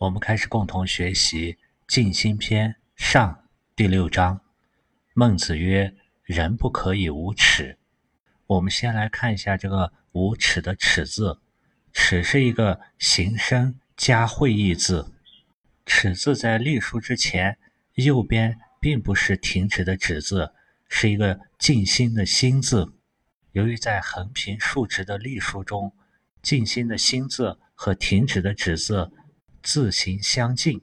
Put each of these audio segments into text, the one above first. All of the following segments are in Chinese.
我们开始共同学习《静心篇》上第六章。孟子曰：“人不可以无耻。”我们先来看一下这个“无耻”的“耻”字，“耻”是一个形声加会意字。“耻”字在隶书之前，右边并不是停止的“止”字，是一个静心的“心”字。由于在横平竖直的隶书中，静心的“心”字和停止的“止”字字形相近，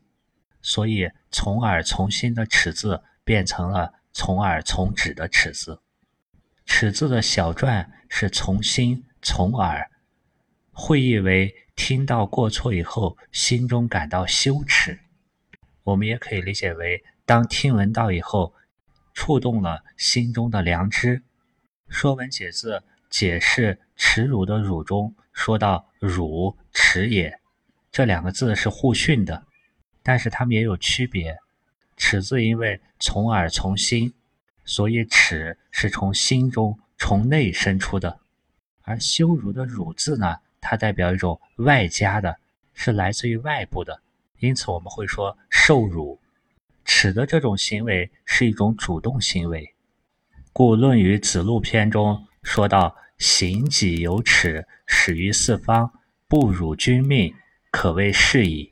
所以从耳从心的“尺”字变成了从耳从止的“尺”字。尺字的小篆是从心从耳，会意为听到过错以后，心中感到羞耻。我们也可以理解为，当听闻到以后，触动了心中的良知。《说文解字》解释“耻辱”的“辱”中说到“辱，耻也”，这两个字是互训的，但是它们也有区别。“耻”字因为从耳从心，所以“耻”是从心中从内生出的；而羞辱的“辱”字呢，它代表一种外加的，是来自于外部的，因此我们会说受辱。耻的这种行为是一种主动行为。故《论语·子路篇》中说到：“行己有耻，始于四方，不辱君命，可谓是矣。”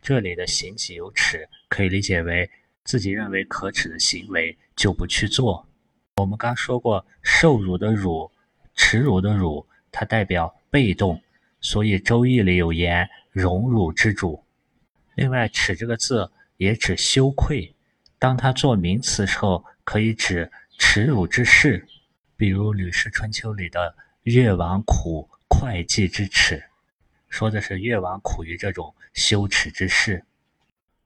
这里的“行己有耻”可以理解为自己认为可耻的行为就不去做。我们刚说过，受辱的“辱”，耻辱的“辱”，它代表被动，所以《周易》里有言：“荣辱之主。”另外，“耻”这个字也指羞愧，当它做名词时候，可以指。耻辱之事，比如《吕氏春秋》里的“越王苦会稽之耻”，说的是越王苦于这种羞耻之事。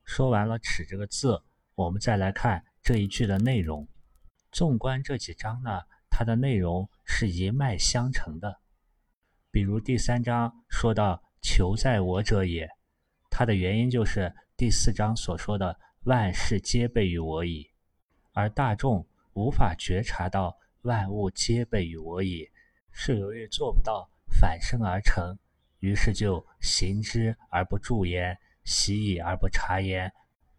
说完了“耻”这个字，我们再来看这一句的内容。纵观这几章呢，它的内容是一脉相承的。比如第三章说到“求在我者也”，它的原因就是第四章所说的“万事皆备于我矣”，而大众。无法觉察到万物皆备于我矣，是由于做不到反身而成，于是就行之而不助焉，习矣而不察焉，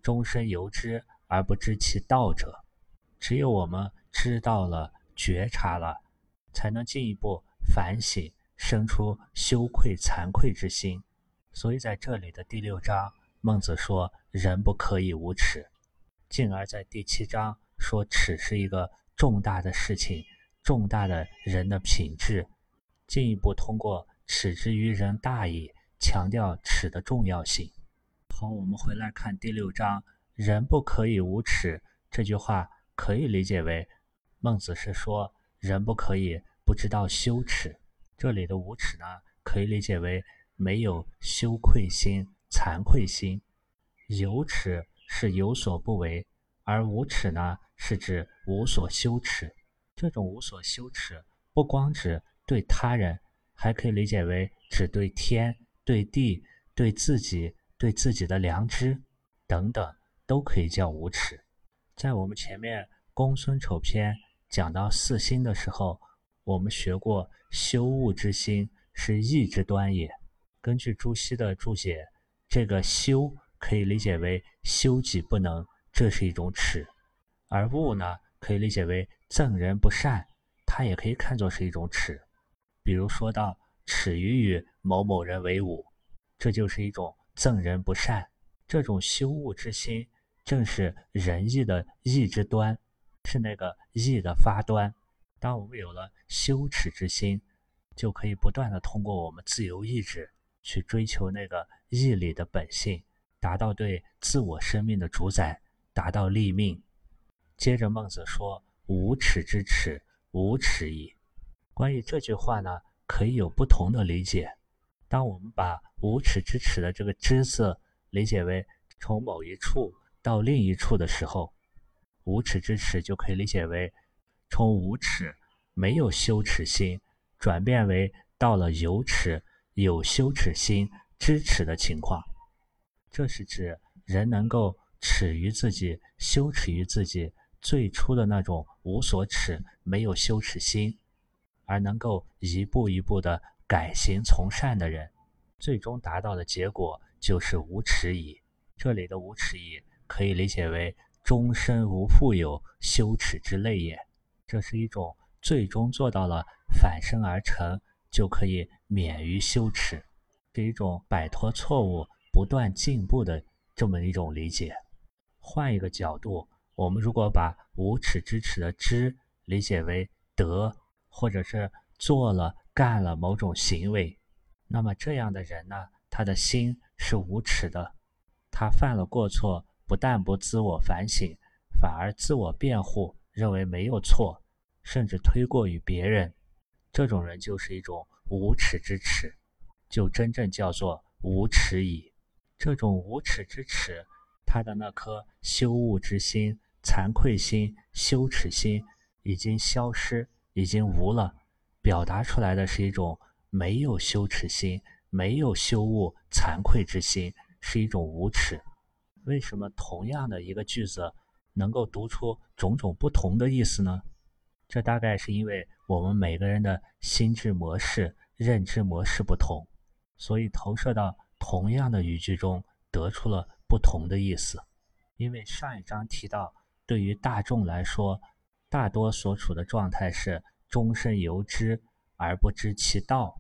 终身由之而不知其道者。只有我们知道了、觉察了，才能进一步反省，生出羞愧、惭愧之心。所以在这里的第六章，孟子说：“人不可以无耻。”进而在第七章。说耻是一个重大的事情，重大的人的品质。进一步通过“耻之于人大矣”，强调耻的重要性。好，我们回来看第六章“人不可以无耻”这句话，可以理解为孟子是说人不可以不知道羞耻。这里的无耻呢，可以理解为没有羞愧心、惭愧心。有耻是有所不为，而无耻呢？是指无所羞耻，这种无所羞耻不光指对他人，还可以理解为指对天、对地、对自己、对自己的良知等等，都可以叫无耻。在我们前面《公孙丑篇》讲到四心的时候，我们学过羞恶之心是义之端也。根据朱熹的注解，这个羞可以理解为羞己不能，这是一种耻。而恶呢，可以理解为憎人不善，它也可以看作是一种耻。比如说到耻于与某某人为伍，这就是一种憎人不善。这种羞恶之心，正是仁义的义之端，是那个义的发端。当我们有了羞耻之心，就可以不断的通过我们自由意志去追求那个义理的本性，达到对自我生命的主宰，达到立命。接着，孟子说：“无耻之耻，无耻矣。”关于这句话呢，可以有不同的理解。当我们把“无耻之耻”的这个“之”字理解为从某一处到另一处的时候，“无耻之耻”就可以理解为从无耻、没有羞耻心，转变为到了有耻、有羞耻心、知耻的情况。这是指人能够耻于自己，羞耻于自己。最初的那种无所耻、没有羞耻心，而能够一步一步的改行从善的人，最终达到的结果就是无耻矣。这里的无耻矣可以理解为终身无富有羞耻之类也。这是一种最终做到了反身而成，就可以免于羞耻，是一种摆脱错误、不断进步的这么一种理解。换一个角度，我们如果把无耻之耻的知理解为德，或者是做了、干了某种行为，那么这样的人呢，他的心是无耻的。他犯了过错，不但不自我反省，反而自我辩护，认为没有错，甚至推过于别人。这种人就是一种无耻之耻，就真正叫做无耻矣。这种无耻之耻。他的那颗羞恶之心、惭愧心、羞耻心已经消失，已经无了。表达出来的是一种没有羞耻心、没有羞恶、惭愧之心，是一种无耻。为什么同样的一个句子能够读出种种不同的意思呢？这大概是因为我们每个人的心智模式、认知模式不同，所以投射到同样的语句中，得出了。不同的意思，因为上一章提到，对于大众来说，大多所处的状态是终身由之而不知其道。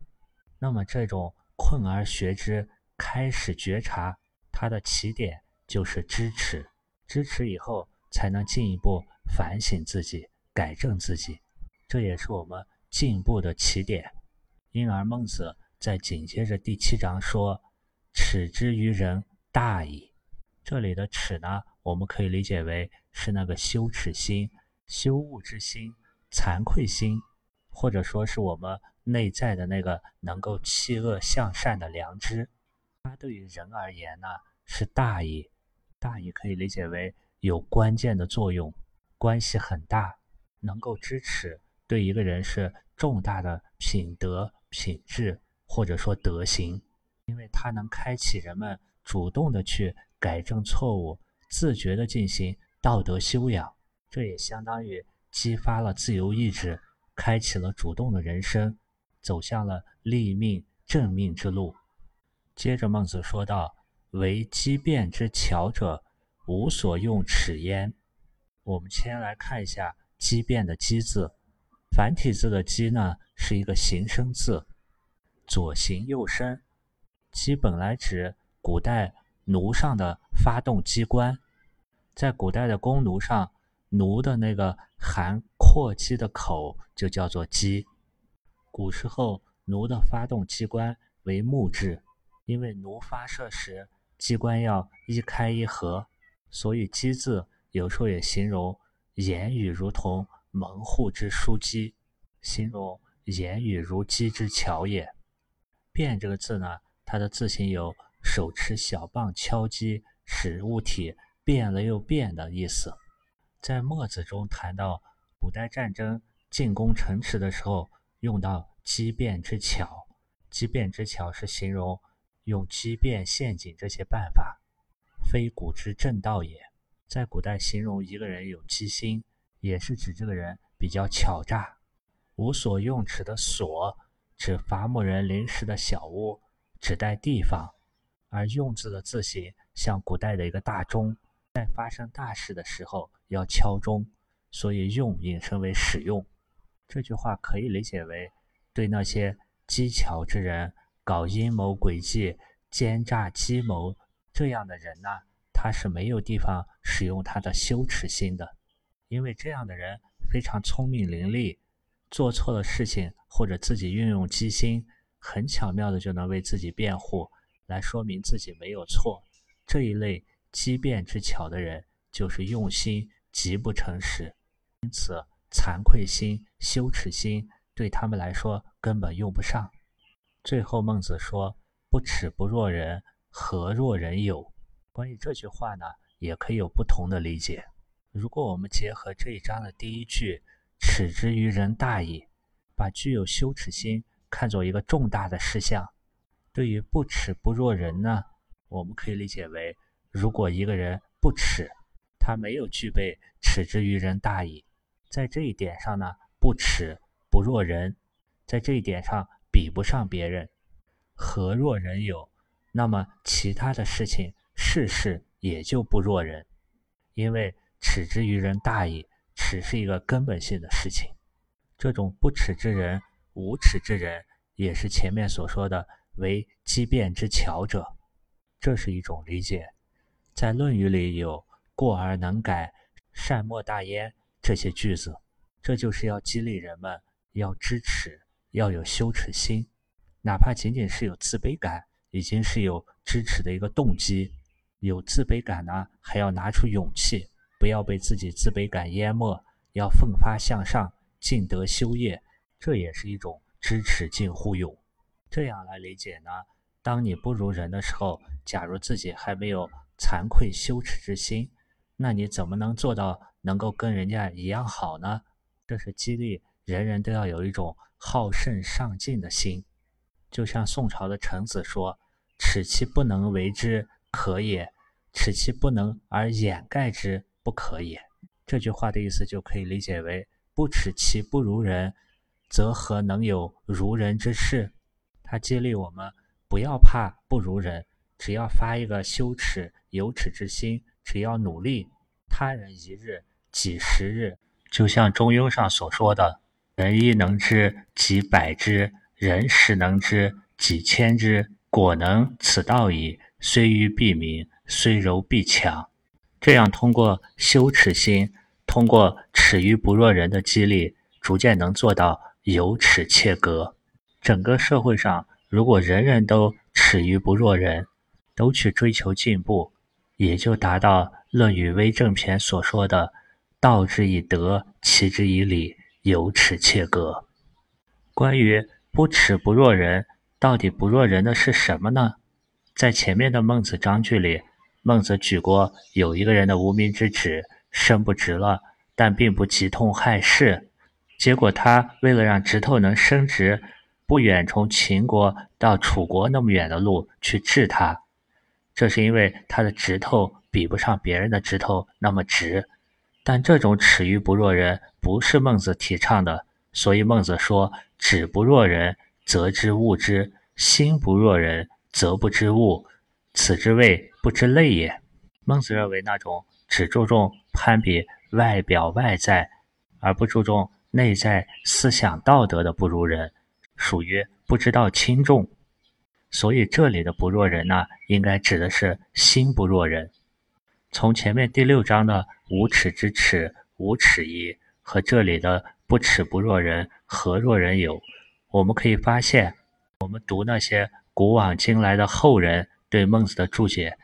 那么，这种困而学之，开始觉察，它的起点就是支持，支持以后才能进一步反省自己，改正自己，这也是我们进步的起点。因而，孟子在紧接着第七章说：“耻之于人，大矣。”这里的耻呢，我们可以理解为是那个羞耻心、羞恶之心、惭愧心，或者说是我们内在的那个能够弃恶向善的良知。它对于人而言呢，是大义。大义可以理解为有关键的作用，关系很大，能够支持对一个人是重大的品德、品质或者说德行，因为它能开启人们主动的去。改正错误，自觉地进行道德修养，这也相当于激发了自由意志，开启了主动的人生，走向了立命正命之路。接着，孟子说道：“为机变之巧者，无所用齿焉。”我们先来看一下“机变”的“机”字，繁体字的“机”呢，是一个形声字，左形右声。机本来指古代。弩上的发动机关，在古代的弓弩上，弩的那个含括机的口就叫做机。古时候，弩的发动机关为木质，因为弩发射时机关要一开一合，所以“机”字有时候也形容言语如同门户之枢机，形容言语如机之巧也。变这个字呢，它的字形有。手持小棒敲击，使物体变了又变的意思。在墨子中谈到古代战争进攻城池的时候，用到机变之巧。机变之巧是形容用机变、陷阱这些办法，非古之正道也。在古代形容一个人有机心，也是指这个人比较巧诈。无所用尺的所，指伐木人临时的小屋，指代地方。而用字的字形像古代的一个大钟，在发生大事的时候要敲钟，所以用引申为使用。这句话可以理解为，对那些机巧之人、搞阴谋诡计、奸诈计谋这样的人呢，他是没有地方使用他的羞耻心的，因为这样的人非常聪明伶俐，做错了事情或者自己运用机心，很巧妙的就能为自己辩护。来说明自己没有错，这一类机变之巧的人，就是用心极不诚实，因此惭愧心、羞耻心对他们来说根本用不上。最后，孟子说：“不耻不若人，何若人有？”关于这句话呢，也可以有不同的理解。如果我们结合这一章的第一句“耻之于人大矣”，把具有羞耻心看作一个重大的事项。对于不耻不若人呢，我们可以理解为，如果一个人不耻，他没有具备耻之于人大矣，在这一点上呢，不耻不若人，在这一点上比不上别人，何若人有？那么其他的事情事事也就不若人，因为耻之于人大矣。耻是一个根本性的事情，这种不耻之人、无耻之人，也是前面所说的为机变之巧者，这是一种理解。在《论语》里有“过而能改，善莫大焉”这些句子，这就是要激励人们要知耻，要有羞耻心，哪怕仅仅是有自卑感，已经是有知耻的一个动机。有自卑感呢，还要拿出勇气。不要被自己自卑感淹没，要奋发向上，尽德修业，这也是一种知耻近乎勇。这样来理解呢？当你不如人的时候，假如自己还没有惭愧羞耻之心，那你怎么能做到能够跟人家一样好呢？这是激励人人都要有一种好胜上进的心。就像宋朝的臣子说：“耻其不能为之，可也；耻其不能而掩盖之。”不可也。这句话的意思就可以理解为：不耻其不如人，则何能有如人之事？他激励我们不要怕不如人，只要发一个羞耻有耻之心，只要努力，他人一日，几十日。就像《中庸》上所说的：“人一能知，几百之；人十能知，几千之。果能此道矣。虽愚必明，虽柔必强。”这样，通过羞耻心，通过耻于不若人的激励，逐渐能做到有耻切格。整个社会上，如果人人都耻于不若人，都去追求进步，也就达到《论语为政篇》所说的“道之以德，齐之以礼，有耻切格”。关于不耻不若人，到底不若人的是什么呢？在前面的孟子章句里。孟子举过有一个人的无名之指伸不直了，但并不疾痛害事。结果他为了让指头能伸直，不远从秦国到楚国那么远的路去治他。这是因为他的指头比不上别人的指头那么直。但这种耻于不若人不是孟子提倡的，所以孟子说：“指不若人，则知物之；心不若人，则不知物。此之谓。”不知类也。孟子认为，那种只注重攀比外表外在，而不注重内在思想道德的不如人，属于不知道轻重。所以这里的不若人呢，应该指的是心不若人。从前面第六章的无耻之耻，无耻矣，和这里的不耻不若人，何若人有？我们可以发现，我们读那些古往今来的后人对孟子的注解。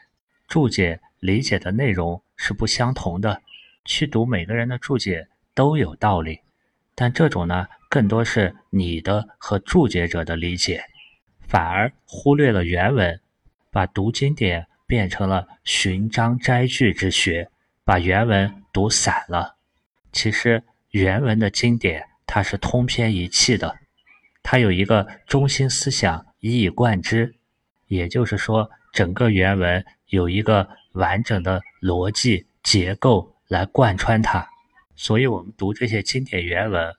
注解理解的内容是不相同的，去读每个人的注解都有道理，但这种呢，更多是你的和注解者的理解，反而忽略了原文，把读经典变成了寻章摘句之学，把原文读散了。其实原文的经典它是通篇一气的，它有一个中心思想一以贯之，也就是说整个原文。有一个完整的逻辑结构来贯穿它，所以我们读这些经典原文，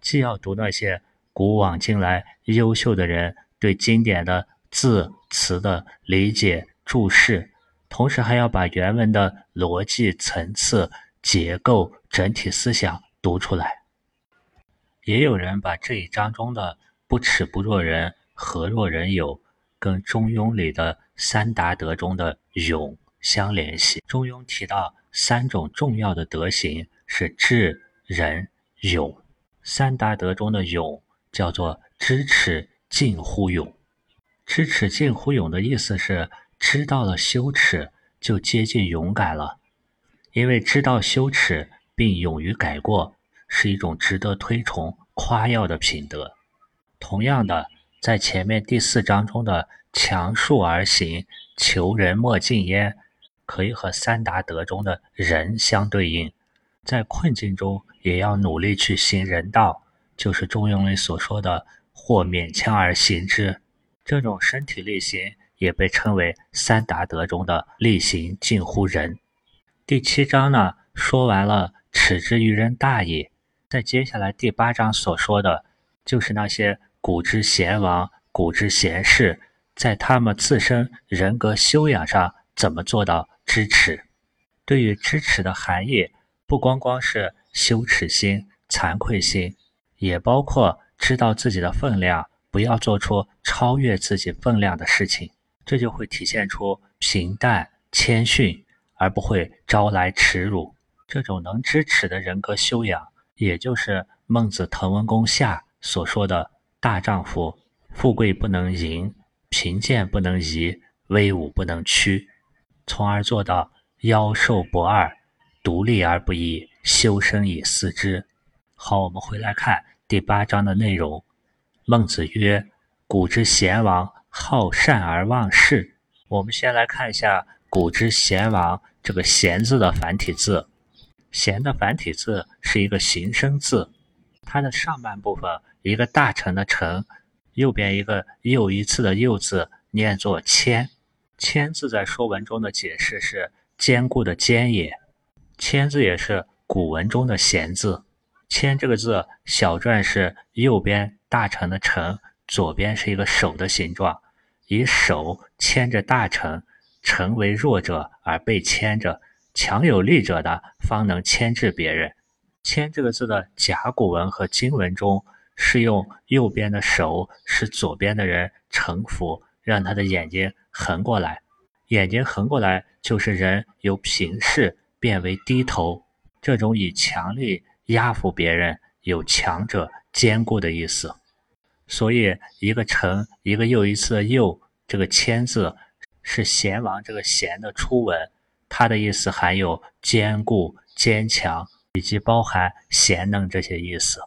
既要读那些古往今来优秀的人对经典的字词的理解注释，同时还要把原文的逻辑层次结构整体思想读出来。也有人把这一章中的“不耻不若人，何若人有”跟《中庸》里的。三达德中的勇相联系。中庸提到三种重要的德行是智、仁、勇。三达德中的勇叫做知耻近乎勇。知耻近乎勇的意思是知道了羞耻就接近勇敢了，因为知道羞耻并勇于改过是一种值得推崇夸耀的品德。同样的，在前面第四章中的。强树而行，求人莫近焉，可以和三达德中的仁相对应。在困境中，也要努力去行人道，就是中庸里所说的“或勉强而行之”。这种身体力行，也被称为三达德中的力行近乎仁。第七章呢，说完了“耻之于人大矣”，在接下来第八章所说的，就是那些古之贤王、古之贤士。在他们自身人格修养上怎么做到知耻。对于知耻的含义，不光光是羞耻心、惭愧心，也包括知道自己的分量，不要做出超越自己分量的事情。这就会体现出平淡谦逊，而不会招来耻辱。这种能知耻的人格修养，也就是孟子滕文公下所说的大丈夫：富贵不能淫，贫贱不能移，威武不能屈，从而做到腰瘦不二，独立而不异，修身以四之。好，我们回来看第八章的内容。孟子曰：“古之贤王。”好善而忘事。我们先来看一下“古之贤王”这个“贤”字的繁体字。“贤”的繁体字是一个形声字，它的上半部分一个大臣的“臣”，右边一个又一次的“又”字，念作“谦”。谦字在《说文》中的解释是坚固的“坚”也。谦字也是古文中的“贤”字。谦这个字小篆是右边大臣的“臣”。左边是一个手的形状，以手牵着大臣，臣为弱者而被牵着，强有力者的方能牵制别人。牵这个字的甲骨文和金文中是用右边的手使左边的人臣服，让他的眼睛横过来。眼睛横过来就是人由平视变为低头，这种以强力压服别人，有强者坚固的意思。所以，一个“臣”，一个又一次的“又”，这个“谦”字是贤王这个“贤”的初文，它的意思含有坚固、坚强，以及包含贤能这些意思。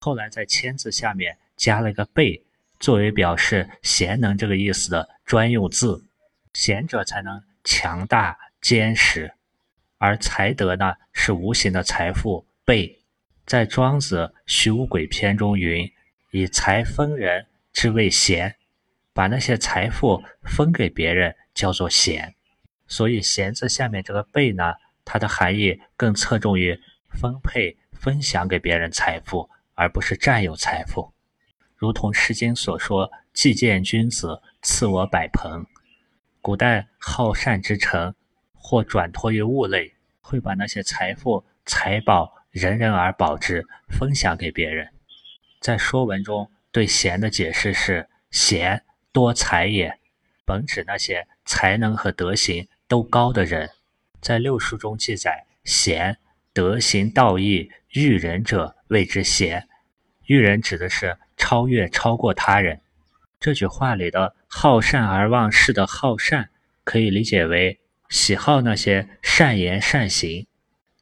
后来在“谦”字下面加了一个“备”，作为表示贤能这个意思的专用字。贤者才能强大坚实，而才德呢，是无形的财富。备，在庄子《徐无鬼篇》中云。以财分人之谓贤，把那些财富分给别人叫做贤。所以“贤”字下面这个“备”呢，它的含义更侧重于分配、分享给别人财富，而不是占有财富。如同《诗经》所说：“既见君子，赐我百朋。”古代好善之臣，或转托于物类，会把那些财富、财宝人人而保之，分享给别人。在《说文》中对“贤”的解释是：“贤，多才也。”本指那些才能和德行都高的人。在六书中记载：“贤，德行道义育人者谓之贤。”育人指的是超越、超过他人。这句话里的“好善而忘事”的“好善”，可以理解为喜好那些善言善行，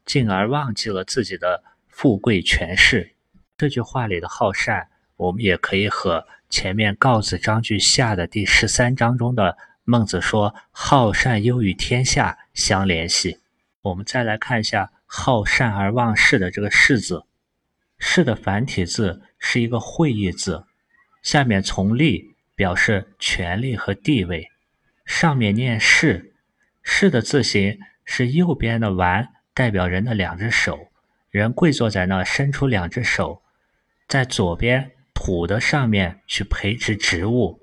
进而忘记了自己的富贵权势。这句话里的好善，我们也可以和前面告子章句下的第十三章中的孟子说“好善优于天下”相联系。我们再来看一下“好善而忘事”的这个“事”字，“事”的繁体字是一个会意字，下面从立表示权力和地位，上面念“事”，“事”的字形是右边的丸代表人的两只手，人跪坐在那，伸出两只手。在左边土的上面去培植植物，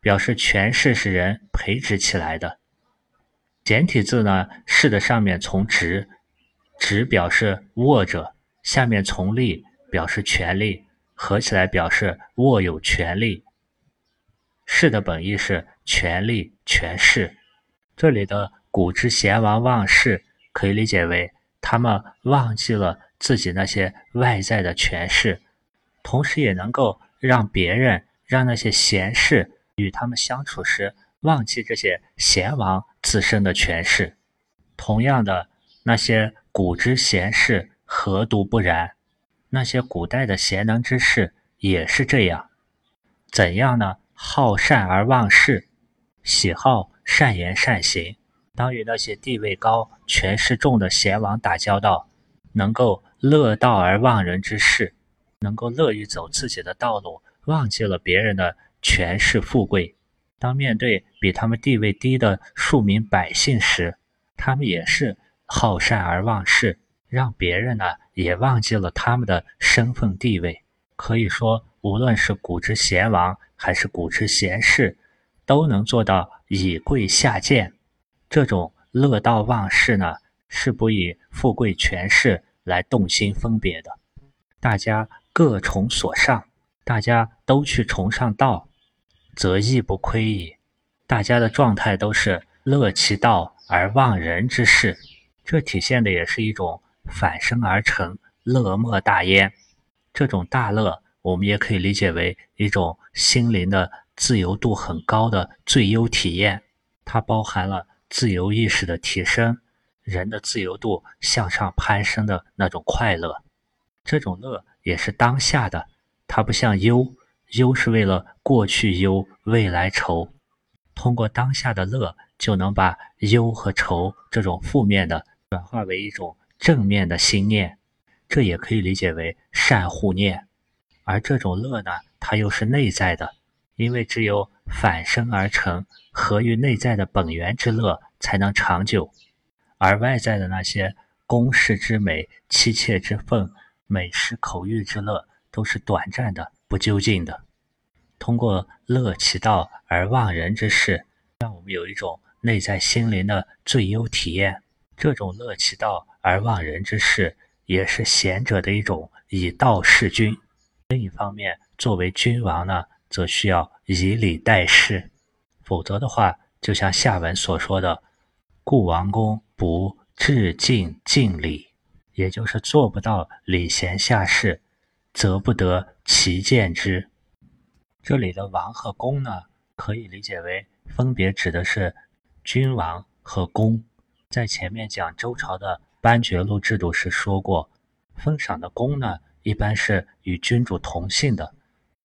表示权势是人培植起来的。简体字呢，是的上面从直，直表示握着，下面从力表示权力，合起来表示握有权力。势的本意是权力、权势。这里的古之贤王忘事，可以理解为他们忘记了自己那些外在的权势。同时也能够让别人、让那些贤士与他们相处时忘记这些贤王自身的权势。同样的，那些古之贤士何独不然？那些古代的贤能之士也是这样。怎样呢？好善而忘事，喜好善言善行。当与那些地位高、权势重的贤王打交道，能够乐道而忘人之事。能够乐于走自己的道路，忘记了别人的权势富贵。当面对比他们地位低的庶民百姓时，他们也是好善而忘事，让别人呢也忘记了他们的身份地位。可以说，无论是古之贤王还是古之贤士，都能做到以贵下贱。这种乐道忘事呢，是不以富贵权势来动心分别的。大家各崇所上，大家都去崇尚道，则亦不亏矣。大家的状态都是乐其道而忘人之事，这体现的也是一种反生而成乐莫大焉。这种大乐，我们也可以理解为一种心灵的自由度很高的最优体验，它包含了自由意识的提升，人的自由度向上攀升的那种快乐。这种乐也是当下的，它不像忧，忧是为了过去忧，未来愁。通过当下的乐，就能把忧和愁这种负面的转化为一种正面的心念，这也可以理解为善护念。而这种乐呢，它又是内在的，因为只有反生而成，合于内在的本源之乐，才能长久。而外在的那些宫室之美、妻妾之奉、美食口欲之乐，都是短暂的、不究竟的。通过乐其道而忘人之事，让我们有一种内在心灵的最优体验。这种乐其道而忘人之事，也是贤者的一种以道事君。另一方面，作为君王呢，则需要以礼待事，否则的话，就像下文所说的，故王公不致敬敬礼，也就是做不到礼贤下士，则不得其见之。这里的王和公呢，可以理解为分别指的是君王和公。在前面讲周朝的班爵禄制度时说过，封赏的公呢，一般是与君主同姓的，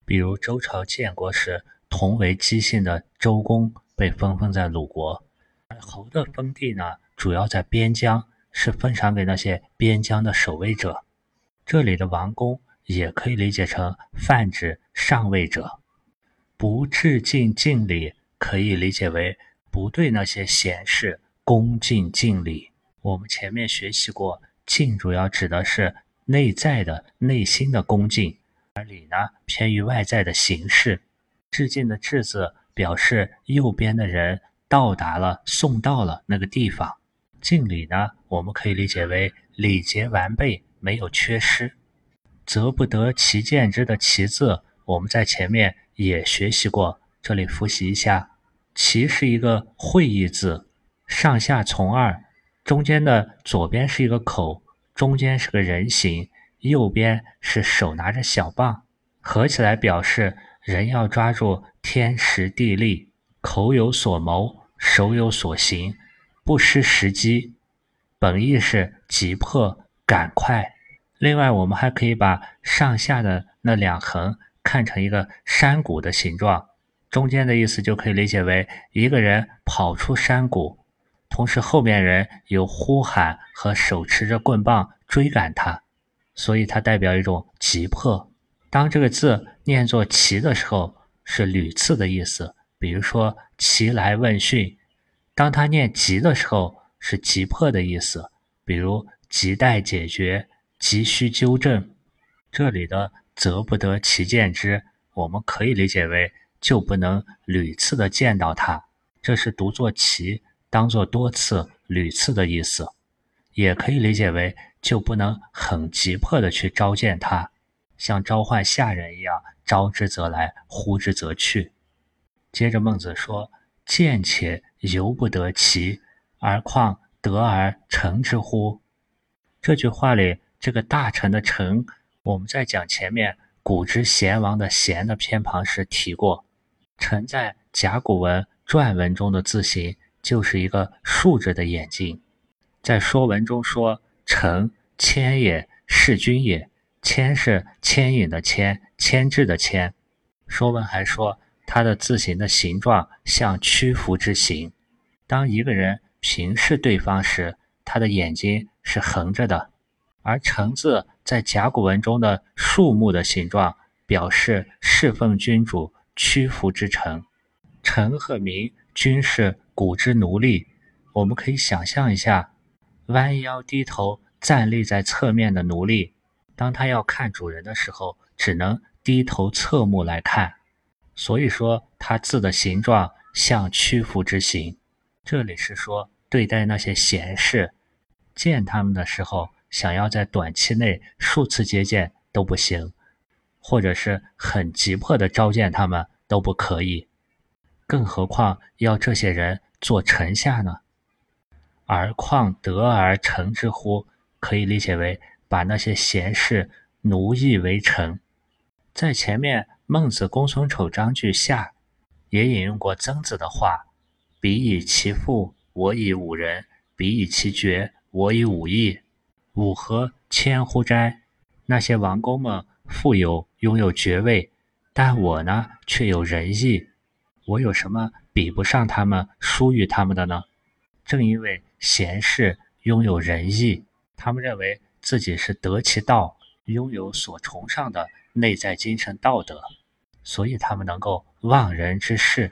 比如周朝建国时同为姬姓的周公被分封在鲁国。而侯的封地呢，主要在边疆，是封赏给那些边疆的守卫者。这里的王公也可以理解成泛指上位者。不致敬敬礼，可以理解为不对那些贤士恭敬敬礼。我们前面学习过，敬主要指的是内在的内心的恭敬，而礼呢偏于外在的形式。致敬的致字表示右边的人到达了，送到了那个地方。敬礼呢，我们可以理解为礼节完备，没有缺失。则不得其见之的其字，我们在前面。也学习过，这里复习一下。其是一个会意字，上下从二，中间的左边是一个口，中间是个人形，右边是手拿着小棒，合起来表示人要抓住天时地利，口有所谋，手有所行，不失时机。本意是急迫、赶快。另外，我们还可以把上下的那两横。看成一个山谷的形状，中间的意思就可以理解为一个人跑出山谷，同时后面人有呼喊和手持着棍棒追赶他，所以它代表一种急迫。当这个字念作“齐”的时候，是屡次的意思，比如说“齐来问讯”；当他念“急”的时候，是急迫的意思，比如“急待解决”“急需纠正”。这里的。则不得其见之，我们可以理解为就不能屡次的见到他，这是读作其，当做多次、屡次的意思。也可以理解为就不能很急迫的去召见他，像召唤下人一样，召之则来，呼之则去。接着孟子说：“见且犹不得其，而况得而成之乎？”这句话里，这个大臣的臣。我们在讲前面古之贤王的贤的偏旁时提过，臣在甲骨文篆文中的字形就是一个竖着的眼睛。在说文中说：“臣谦也，是君也。”谦是牵引的牵，牵制的牵。说文还说，他的字形的形状像屈服之形。当一个人平视对方时，他的眼睛是横着的。而“臣”字在甲骨文中的树木的形状，表示侍奉君主、屈服之臣。臣和民均是古之奴隶。我们可以想象一下，弯腰低头站立在侧面的奴隶，当他要看主人的时候，只能低头侧目来看。所以说，他字的形状像屈服之形。这里是说对待那些贤士，见他们的时候，想要在短期内数次接见都不行，或者是很急迫的召见他们都不可以，更何况要这些人做臣下呢？而况得而成之乎？可以理解为把那些贤士奴役为臣。在前面孟子公孙丑章句下也引用过曾子的话：“彼以其父，我以五人；彼以其爵，我以五义。五何千乎哉？那些王公们富有，拥有爵位，但我呢，却有仁义。我有什么比不上他们、疏于他们的呢？正因为贤士拥有仁义。”他们认为自己是得其道，拥有所崇尚的内在精神道德，所以他们能够忘人之事。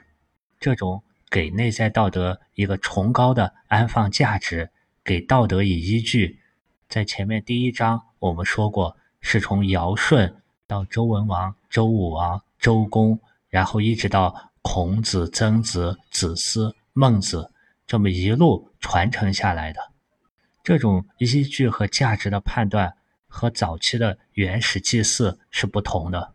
这种给内在道德一个崇高的安放价值，给道德以依据，在前面第一章我们说过，是从尧舜到周文王、周武王、周公，然后一直到孔子、曾子、子思、孟子，这么一路传承下来的。这种依据和价值的判断和早期的原始祭祀是不同的。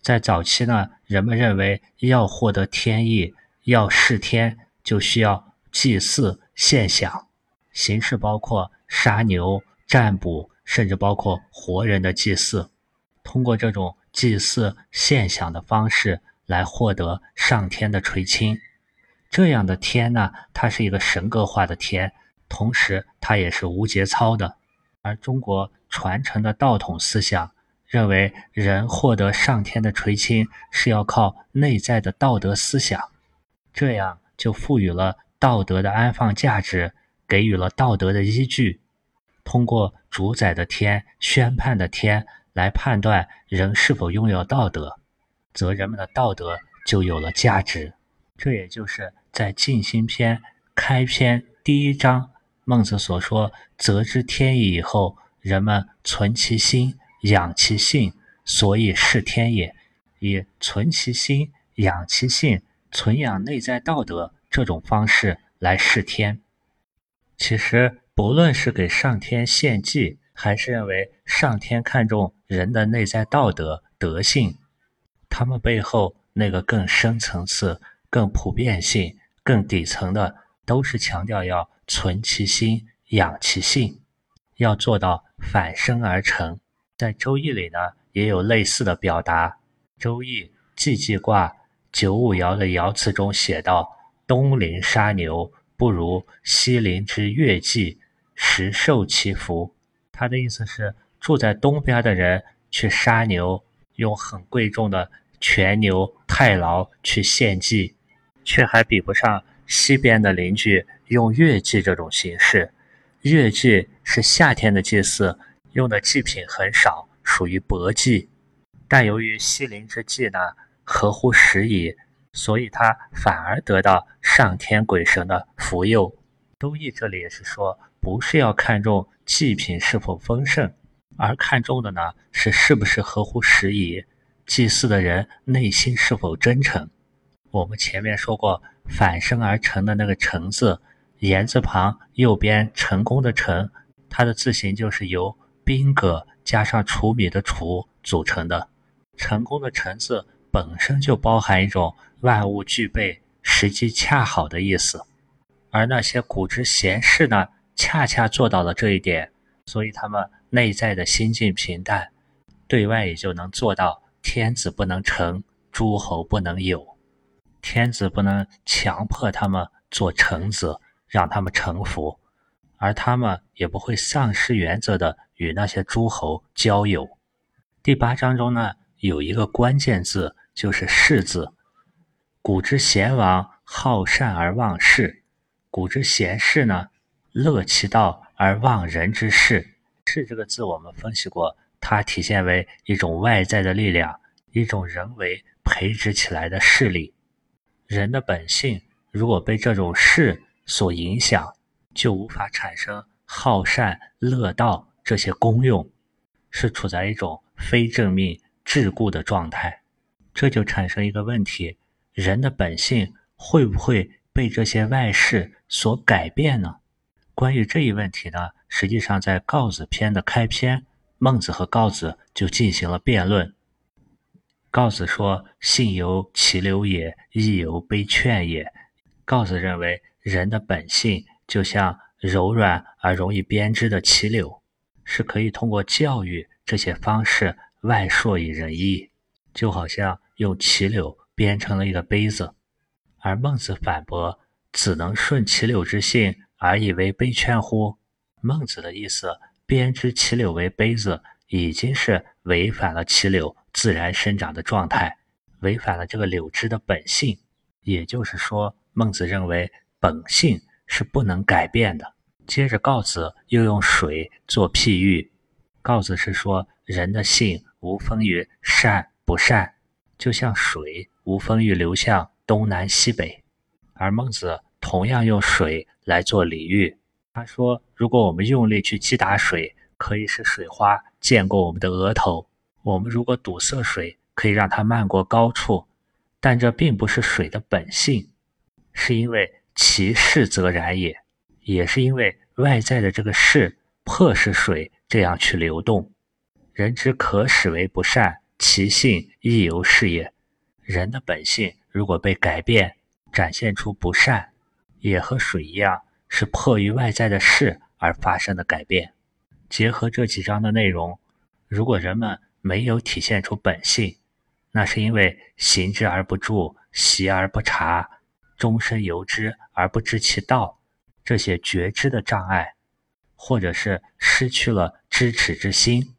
在早期呢，人们认为要获得天意，要视天，就需要祭祀献享，形式包括杀牛、占卜，甚至包括活人的祭祀。通过这种祭祀献享的方式来获得上天的垂青。这样的天呢，它是一个神格化的天。同时，它也是无节操的。而中国传承的道统思想认为，人获得上天的垂青是要靠内在的道德思想，这样就赋予了道德的安放价值，给予了道德的依据。通过主宰的天、宣判的天来判断人是否拥有道德，则人们的道德就有了价值。这也就是在《静心篇》开篇第一章。孟子所说“则知天意”以后，人们存其心，养其性，所以是天也。以存其心、养其性、存养内在道德这种方式来视天。其实，不论是给上天献祭，还是认为上天看重人的内在道德德性，他们背后那个更深层次、更普遍性、更底层的，都是强调要。存其心，养其性，要做到反身而成。在《周易》里呢，也有类似的表达。《周易》季季卦九五爻的爻辞中写道：“东临杀牛，不如西临之月季，实受其福。”他的意思是，住在东边的人去杀牛，用很贵重的全牛、太牢去献祭，却还比不上西边的邻居。用月祭这种形式，月祭是夏天的祭祀，用的祭品很少，属于薄祭。但由于西陵之祭呢合乎时宜，所以它反而得到上天鬼神的福佑。周易这里也是说，不是要看重祭品是否丰盛，而看重的呢是是不是合乎时宜，祭祀的人内心是否真诚。我们前面说过，反身而成的那个“成”字。言字旁右边成功的成，它的字形就是由宾格加上除米的除组成的。成功的成字本身就包含一种万物具备、时机恰好的意思，而那些古之贤士呢，恰恰做到了这一点，所以他们内在的心境平淡，对外也就能做到天子不能成，诸侯不能有，天子不能强迫他们做臣子。让他们臣服，而他们也不会丧失原则的与那些诸侯交友。第八章中呢，有一个关键字，就是“士”字。古之贤王好善而忘事，古之贤士呢，乐其道而忘人之事。士这个字我们分析过，它体现为一种外在的力量，一种人为培植起来的势力。人的本性如果被这种事，所影响，就无法产生好善乐道这些功用，是处在一种非正命桎梏的状态。这就产生一个问题：人的本性会不会被这些外事所改变呢？关于这一问题呢，实际上在《告子》篇的开篇，孟子和告子就进行了辩论。告子说：“性由其流也，亦由悲劝也。”告子认为，人的本性就像柔软而容易编织的齐柳，是可以通过教育这些方式外铄以仁义，就好像用齐柳编成了一个杯子。而孟子反驳：“子能顺其柳之性？”而以为悲劝乎？孟子的意思，编织齐柳为杯子，已经是违反了齐柳自然生长的状态，违反了这个柳枝的本性。也就是说，孟子认为本性是不能改变的。接着，告子又用水做譬喻。告子是说，人的性无分于善不善，就像水无分于流向东南西北。而孟子同样用水。来做比喻，他说：“如果我们用力去击打水，可以使水花溅过我们的额头；我们如果堵塞水，可以让它漫过高处。但这并不是水的本性，是因为其势则然也，也是因为外在的这个势迫使水这样去流动。人之可使为不善，其性亦由是也。人的本性如果被改变，展现出不善。”也和水一样，是迫于外在的事而发生的改变。结合这几章的内容，如果人们没有体现出本性，那是因为行之而不住，习而不察，终身由之而不知其道，这些觉知的障碍，或者是失去了知耻之心，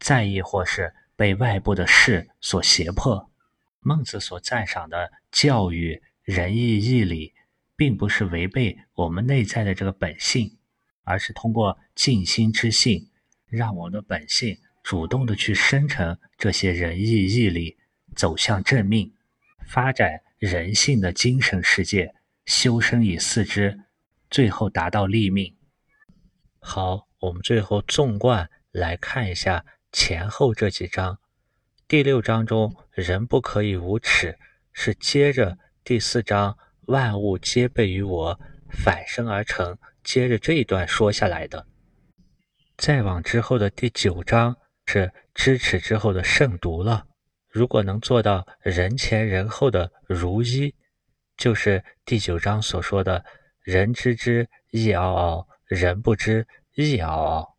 再亦或是被外部的事所胁迫。孟子所赞赏的教育仁义义理。并不是违背我们内在的这个本性，而是通过静心之性，让我们的本性主动的去生成这些仁义义理，走向正命，发展人性的精神世界，修身以四之，最后达到立命。好，我们最后纵贯来看一下前后这几章。第六章中“人不可以无耻”，是接着第四章。万物皆备于我，反生而成。接着这一段说下来的，再往之后的第九章是知耻之后的慎独了。如果能做到人前人后的如一，就是第九章所说的“人知之亦嗷嗷，人不知亦嗷嗷”。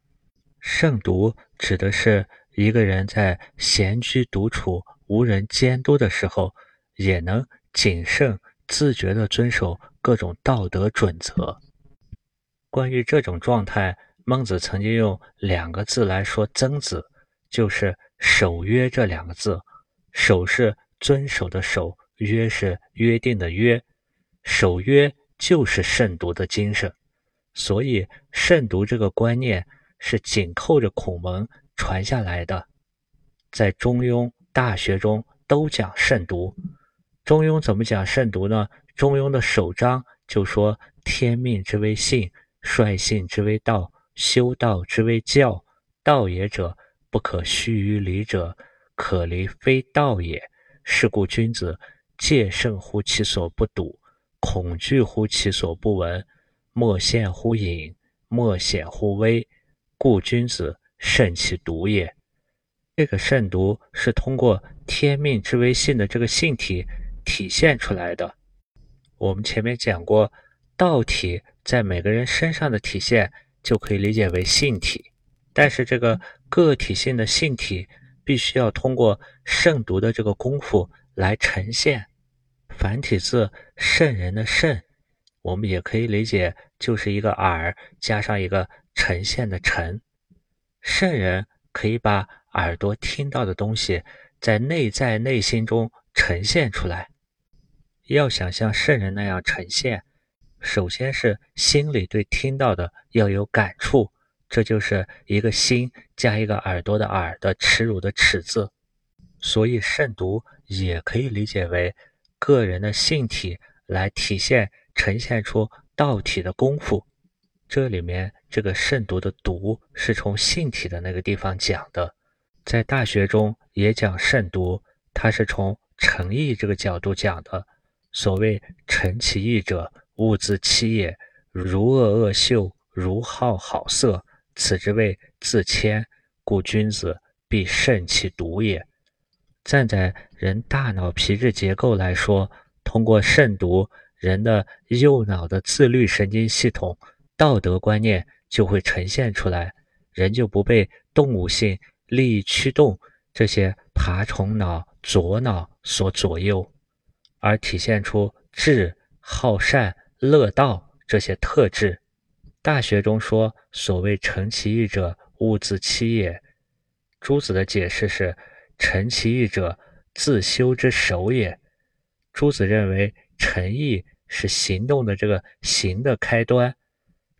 慎独指的是一个人在闲居独处、无人监督的时候，也能谨慎。自觉地遵守各种道德准则。关于这种状态，孟子曾经用两个字来说曾子，就是“守约”这两个字。守是遵守的守，约是约定的约。守约就是慎独的精神。所以，慎独这个观念是紧扣着孔门传下来的，在《中庸》《大学》中都讲慎独。中庸怎么讲慎独呢？中庸的首章就说：“天命之谓性，率性之谓道，修道之谓教。道也者，不可须于离者，可离非道也。是故君子戒慎乎其所不睹，恐惧乎其所不闻。莫陷乎隐，莫显乎微。故君子慎其独也。”这个慎独是通过天命之谓性的这个性体。体现出来的，我们前面讲过，道体在每个人身上的体现就可以理解为性体，但是这个个体性的性体必须要通过慎独的这个功夫来呈现。繁体字圣人的圣，我们也可以理解就是一个耳加上一个呈现的呈，圣人可以把耳朵听到的东西在内在内心中呈现出来。要想像圣人那样呈现，首先是心里对听到的要有感触，这就是一个心加一个耳朵的耳的耻辱的耻字。所以慎独也可以理解为个人的性体来体现呈现出道体的功夫。这里面这个慎独的独是从性体的那个地方讲的，在大学中也讲慎独，它是从诚意这个角度讲的。所谓诚其意者，物自欺也。如恶恶秀，如好好色，此之谓自谦。故君子必慎其独也。站在人大脑皮质结构来说，通过慎独，人的右脑的自律神经系统、道德观念就会呈现出来，人就不被动物性利益驱动这些爬虫脑、左脑所左右，而体现出智、好善、乐道这些特质。大学中说：“所谓诚其意者，物自欺也。”朱子的解释是。诚其意者，自修之首也。朱子认为，诚意是行动的这个行的开端，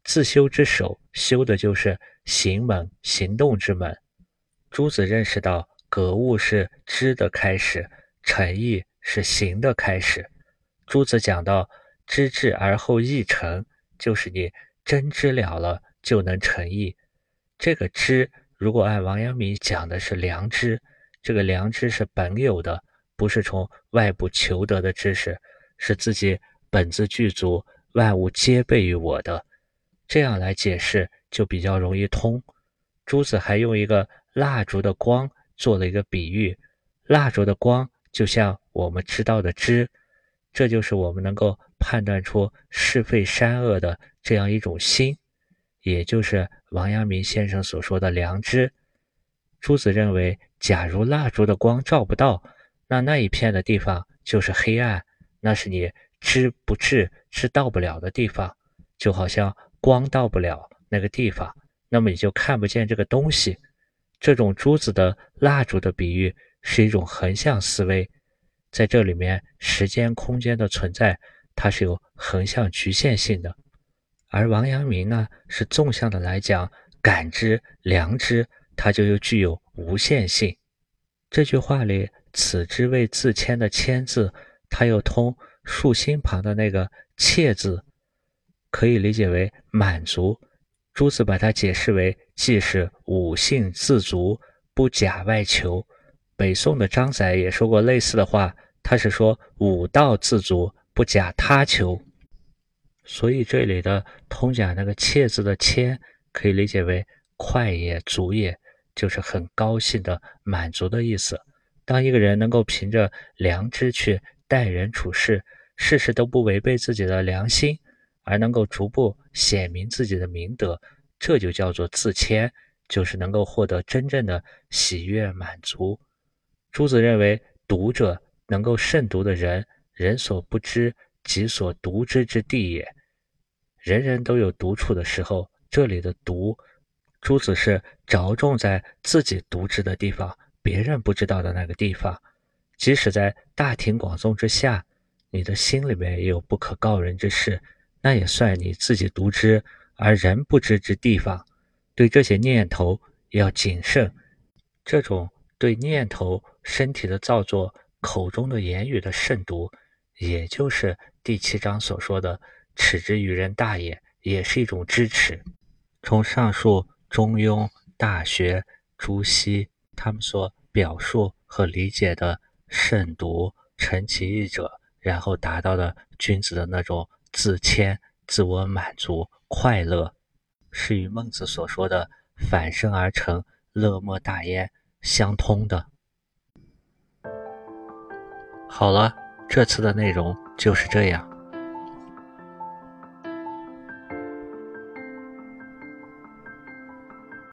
自修之首，修的就是行门、行动之门。朱子认识到，格物是知的开始，诚意是行的开始。朱子讲到，知至而后意诚，就是你真知了了，就能成意。这个知，如果按王阳明讲的是良知。这个良知是本有的，不是从外部求得的知识，是自己本自具足，万物皆备于我的。这样来解释就比较容易通。朱子还用一个蜡烛的光做了一个比喻，蜡烛的光就像我们知道的知，这就是我们能够判断出是非善恶的这样一种心，也就是王阳明先生所说的良知。朱子认为。假如蜡烛的光照不到，那那一片的地方就是黑暗，那是你知不至、知到不了的地方，就好像光到不了那个地方，那么你就看不见这个东西。这种珠子的蜡烛的比喻是一种横向思维，在这里面时间空间的存在，它是有横向局限性的，而王阳明呢是纵向的来讲，感知、良知，它就又具有。无限性，这句话里“此之谓自谦”的“谦”字，它又通竖心旁的那个“切”字，可以理解为满足。朱子把它解释为既是五性自足，不假外求。北宋的张载也说过类似的话，他是说五道自足，不假他求。所以这里的通假那个“切”字的“谦”，可以理解为快也、足也。就是很高兴的满足的意思。当一个人能够凭着良知去待人处事，事事都不违背自己的良心，而能够逐步显明自己的明德，这就叫做自谦，就是能够获得真正的喜悦满足。朱子认为，读者能够慎独的人，人所不知，己所独知之地也。人人都有独处的时候，这里的独。朱子是着重在自己独知的地方，别人不知道的那个地方。即使在大庭广众之下，你的心里面也有不可告人之事，那也算你自己独知而人不知之地方。对这些念头要谨慎。这种对念头、身体的造作、口中的言语的慎独，也就是第七章所说的“耻之于人大也”，也是一种支持。从上述。中庸、大学、朱熹，他们所表述和理解的慎独、成其意者，然后达到的君子的那种自谦、自我满足、快乐，是与孟子所说的“反身而成，乐莫大焉”相通的。好了，这次的内容就是这样。